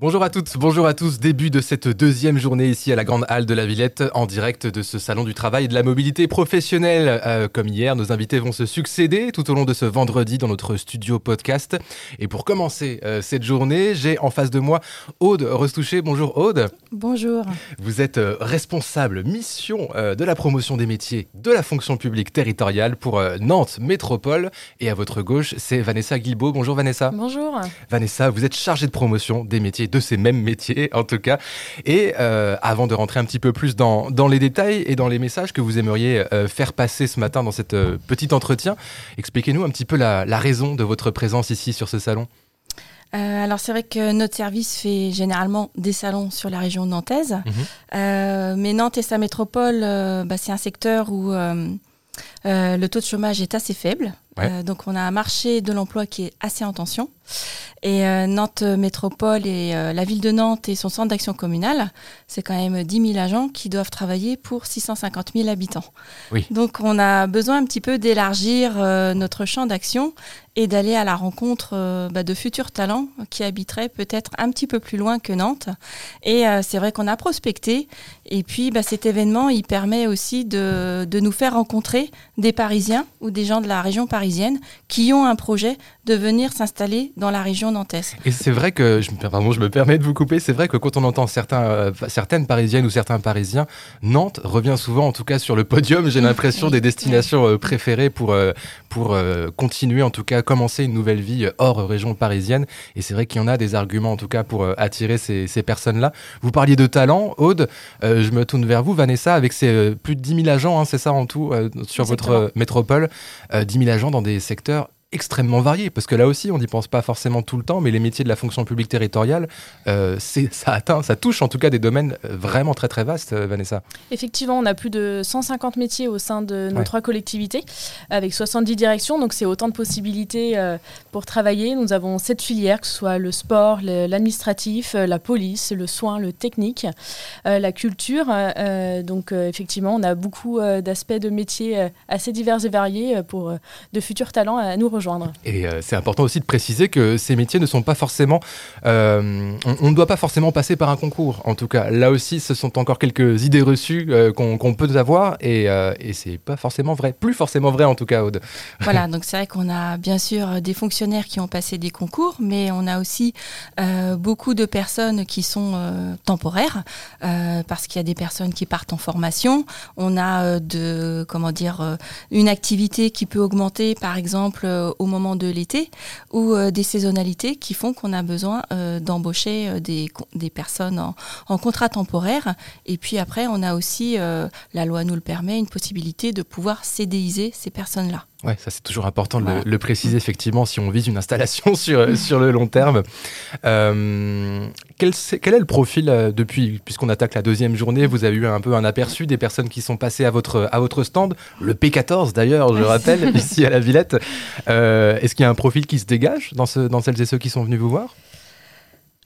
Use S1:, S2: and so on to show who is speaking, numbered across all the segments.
S1: Bonjour à toutes, bonjour à tous. Début de cette deuxième journée ici à la Grande Halle de la Villette, en direct de ce salon du travail et de la mobilité professionnelle. Euh, comme hier, nos invités vont se succéder tout au long de ce vendredi dans notre studio podcast. Et pour commencer euh, cette journée, j'ai en face de moi Aude Restouché. Bonjour Aude.
S2: Bonjour.
S1: Vous êtes euh, responsable mission de la promotion des métiers de la fonction publique territoriale pour Nantes Métropole. Et à votre gauche, c'est Vanessa Guilbault. Bonjour Vanessa.
S2: Bonjour.
S1: Vanessa, vous êtes chargée de promotion des métiers, de ces mêmes métiers en tout cas. Et euh, avant de rentrer un petit peu plus dans, dans les détails et dans les messages que vous aimeriez euh, faire passer ce matin dans cet euh, petit entretien, expliquez-nous un petit peu la, la raison de votre présence ici sur ce salon.
S2: Euh, alors c'est vrai que notre service fait généralement des salons sur la région nantaise,
S1: Mhm.
S2: Euh, mais Nantes et sa métropole, euh, bah, c'est un secteur où le taux de chômage est assez faible.
S1: Ouais.
S2: Donc on a un marché de l'emploi qui est assez en tension. Et euh, Nantes Métropole et euh, la ville de Nantes et son centre d'action communale, c'est quand même 10 000 agents qui doivent travailler pour 650 000 habitants.
S1: Oui.
S2: Donc on a besoin un petit peu d'élargir euh, notre champ d'action et d'aller à la rencontre bah, de futurs talents qui habiteraient peut-être un petit peu plus loin que Nantes. Et c'est vrai qu'on a prospecté. Et puis bah, cet événement, il permet aussi de, de nous faire rencontrer des Parisiens ou des gens de la région parisienne qui ont un projet de venir s'installer dans la région nantaise.
S1: Et c'est vrai que, je, pardon, je me permets de vous couper, c'est vrai que quand on entend certains, euh, certaines parisiennes ou certains parisiens, Nantes revient souvent, en tout cas sur le podium, j'ai l'impression,
S2: Oui.
S1: des destinations euh, préférées pour, euh, pour euh, continuer, en tout cas, commencer une nouvelle vie hors région parisienne. Et c'est vrai qu'il y en a des arguments, en tout cas, pour euh, attirer ces, ces personnes-là. Vous parliez de talent, Aude, je me tourne vers vous, Vanessa, avec ces plus de 10 000 agents, hein, c'est ça en tout, sur votre
S2: Exactement.
S1: métropole, euh, 10 000 agents dans des secteurs extrêmement variés, parce que là aussi, on n'y pense pas forcément tout le temps, mais les métiers de la fonction publique territoriale, euh, ça atteint, ça touche en tout cas des domaines euh, vraiment très très vastes, euh, Vanessa.
S3: Effectivement, on a plus de 150 métiers au sein de nos
S1: Ouais.
S3: trois collectivités, avec 70 directions, donc c'est autant de possibilités euh, pour travailler. Nous avons sept filières, que ce soit le sport, l'administratif, la police, le soin, le technique, euh, la culture. donc effectivement, on a beaucoup d'aspects de métiers assez divers et variés pour de futurs talents à nous rejoindre.
S1: Et euh, c'est important aussi de préciser que ces métiers ne sont pas forcément, euh, on, ne doit pas forcément passer par un concours. En tout cas, là aussi, ce sont encore quelques idées reçues euh, qu'on peut avoir, et, et c'est pas forcément vrai, plus forcément vrai en tout cas, Aude.
S2: Voilà, donc c'est vrai qu'on a bien sûr des fonctionnaires qui ont passé des concours, mais on a aussi beaucoup de personnes qui sont temporaires, parce qu'il y a des personnes qui partent en formation. On a de, comment dire, une activité qui peut augmenter, par exemple, au moment de l'été, ou euh, des saisonnalités qui font qu'on a besoin euh, d'embaucher euh, des, personnes en, contrat temporaire. Et puis après, on a aussi, la loi nous le permet, une possibilité de pouvoir CDiser ces personnes-là.
S1: Ouais, ça c'est toujours important de le, le préciser effectivement si on vise une installation sur, sur le long terme. Euh, quel, c'est- quel est le profil euh, depuis, puisqu'on attaque la deuxième journée, vous avez eu un peu un aperçu des personnes qui sont passées à votre, à votre stand, le P14 d'ailleurs, je rappelle, ici à la Villette. Euh, Est-ce qu'il y a un profil qui se dégage dans, ce, dans celles et ceux qui sont venus vous voir?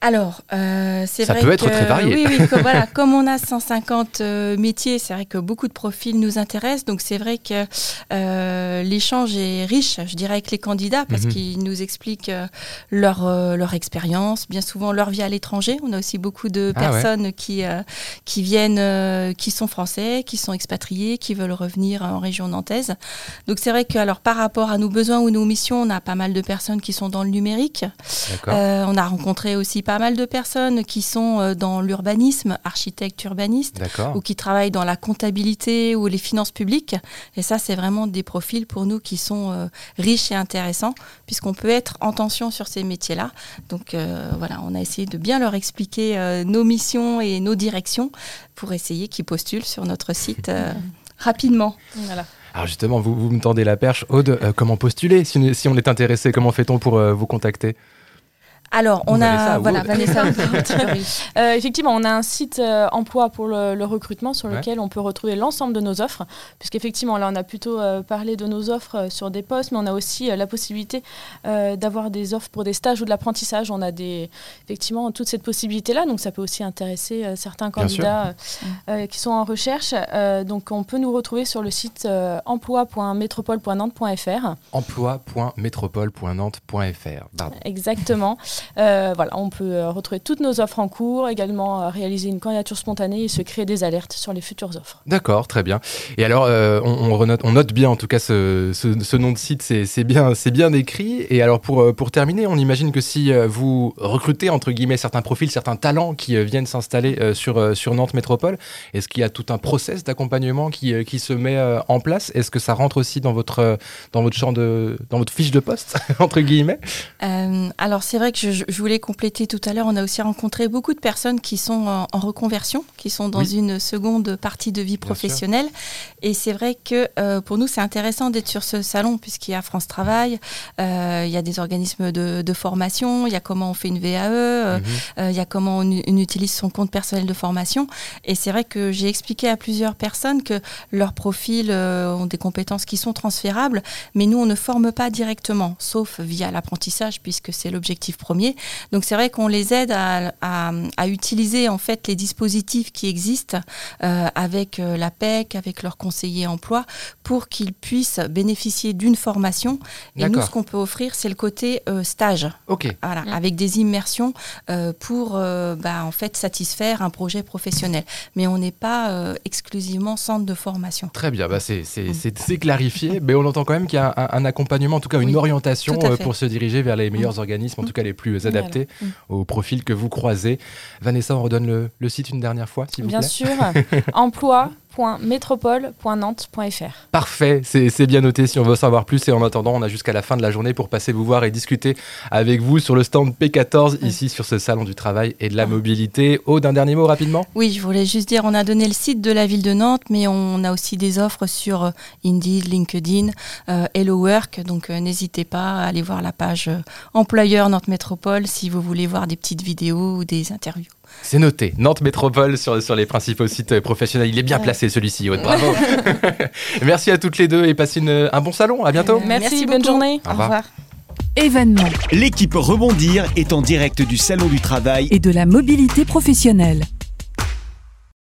S2: Alors, euh, c'est vrai
S1: peut être
S2: que-
S1: très varié.
S2: Oui, oui, comme, voilà, comme on a 150 euh, métiers, c'est vrai que beaucoup de profils nous intéressent. Donc, c'est vrai que euh, l'échange est riche, je dirais, avec les candidats parce
S1: Mhm.
S2: qu'ils nous expliquent euh, leur, euh, leur expérience, bien souvent leur vie à l'étranger. On a aussi beaucoup de
S1: Ah ouais.
S2: personnes qui, euh, qui viennent, euh, qui sont français, qui sont expatriés, qui veulent revenir en région nantaise. Donc, c'est vrai que alors, par rapport à nos besoins ou nos missions, on a pas mal de personnes qui sont dans le numérique. Euh, on a rencontré aussi pas mal de personnes qui sont euh, dans l'urbanisme, architectes urbanistes, ou qui travaillent dans la comptabilité ou les finances publiques. Et ça, c'est vraiment des profils pour nous qui sont euh, riches et intéressants, puisqu'on peut être en tension sur ces métiers-là. Donc euh, voilà, on a essayé de bien leur expliquer euh, nos missions et nos directions pour essayer qu'ils postulent sur notre site euh, rapidement.
S3: Voilà.
S1: Alors justement, vous, vous me tendez la perche. Aude, euh, comment postuler si on, est, si on est intéressé? Comment fait-on pour euh, vous contacter?
S2: Alors, on a. Voilà, Vanessa.
S3: Euh, effectivement, on a un site euh, emploi pour le, le recrutement sur
S1: Ouais.
S3: lequel on peut retrouver l'ensemble de nos offres. Puisqu'effectivement, là, on a plutôt euh, parlé de nos offres sur des postes, mais on a aussi la possibilité d'avoir des offres pour des stages ou de l'apprentissage. On a des, effectivement toute cette possibilité-là, donc ça peut aussi intéresser certains candidats qui sont en recherche. Donc, on peut nous retrouver sur le site emploi.métropole.nantes.fr.
S1: emploi.métropole.nantes.fr.
S3: Exactement. Euh, voilà, on peut euh, retrouver toutes nos offres en cours, également euh, réaliser une candidature spontanée et se créer des alertes sur les futures offres.
S1: D'accord, très bien. Et alors, euh, on, on renote- on note bien en tout cas ce, ce- ce nom de site, c'est bien, c'est bien écrit. Et alors, pour, pour terminer, on imagine que si vous recrutez entre guillemets certains profils, certains talents qui viennent s'installer sur, sur Nantes Métropole, est-ce qu'il y a tout un process d'accompagnement qui, qui se met en place? Est-ce que ça rentre aussi dans votre, dans votre champ de, dans votre fiche de poste entre guillemets?
S2: Euh, alors c'est vrai que je, je voulais compléter tout à l'heure, on a aussi rencontré beaucoup de personnes qui sont en, en reconversion, qui sont dans
S1: Oui.
S2: une seconde partie de vie professionnelle. Et c'est vrai que euh, pour nous c'est intéressant d'être sur ce salon puisqu'il y a France Travail, euh, il y a des organismes de, de formation, il y a comment on fait une VAE, euh,
S1: Mhm.
S2: il y a comment on, utilise son compte personnel de formation. Et c'est vrai que j'ai expliqué à plusieurs personnes que leurs profils ont des compétences qui sont transférables, mais nous, on ne forme pas directement, sauf via l'apprentissage, puisque c'est l'objectif premier. Donc c'est vrai qu'on les aide à, à- à utiliser en fait les dispositifs qui existent euh, avec euh, la PEC, avec leurs conseillers emploi, pour qu'ils puissent bénéficier d'une formation. Et nous, ce qu'on peut offrir, c'est le côté euh, stage.
S1: Ok.
S2: Voilà,
S3: Mm.
S2: avec des immersions euh, pour euh, bah, en fait satisfaire un projet professionnel. Mais on n'est pas euh, exclusivement centre de formation.
S1: Très bien, bah c'est,
S2: Mm.
S1: c'est, clarifié, mais on entend quand même qu'il y a un, un accompagnement, en tout cas une
S2: Oui,
S1: orientation pour se diriger vers les meilleurs organismes, en tout cas les plus adaptés
S3: Mm.
S1: au profil que vous croisez. Vanessa, on redonne le, le site une dernière fois, s'il vous
S3: Bien
S1: plaît.
S3: sûr, emploi.métropole.nantes.fr.
S1: Parfait, c'est, bien noté si on veut savoir plus. Et en attendant, on a jusqu'à la fin de la journée pour passer vous voir et discuter avec vous sur le stand P14, ici sur ce salon du travail et de la
S2: Ah.
S1: mobilité. Aude, un dernier mot rapidement?
S2: Oui, je voulais juste dire, on a donné le site de la ville de Nantes, mais on a aussi des offres sur euh, Indeed, LinkedIn, euh, Hello Work. Donc euh, n'hésitez pas à aller voir la page euh, employeur Nantes Métropole si vous voulez voir des petites vidéos ou des interviews.
S1: C'est noté. Nantes Métropole sur, sur les principaux sites euh, professionnels. Il est bien placé celui-ci, Aude. Bravo. Merci à toutes les deux et passez une- un bon salon. À bientôt.
S2: Euh,
S3: Merci, bonne journée.
S1: Au revoir.
S4: Événements
S5: L'équipe Rebondir est en direct du Salon du Travail
S4: et de la mobilité professionnelle.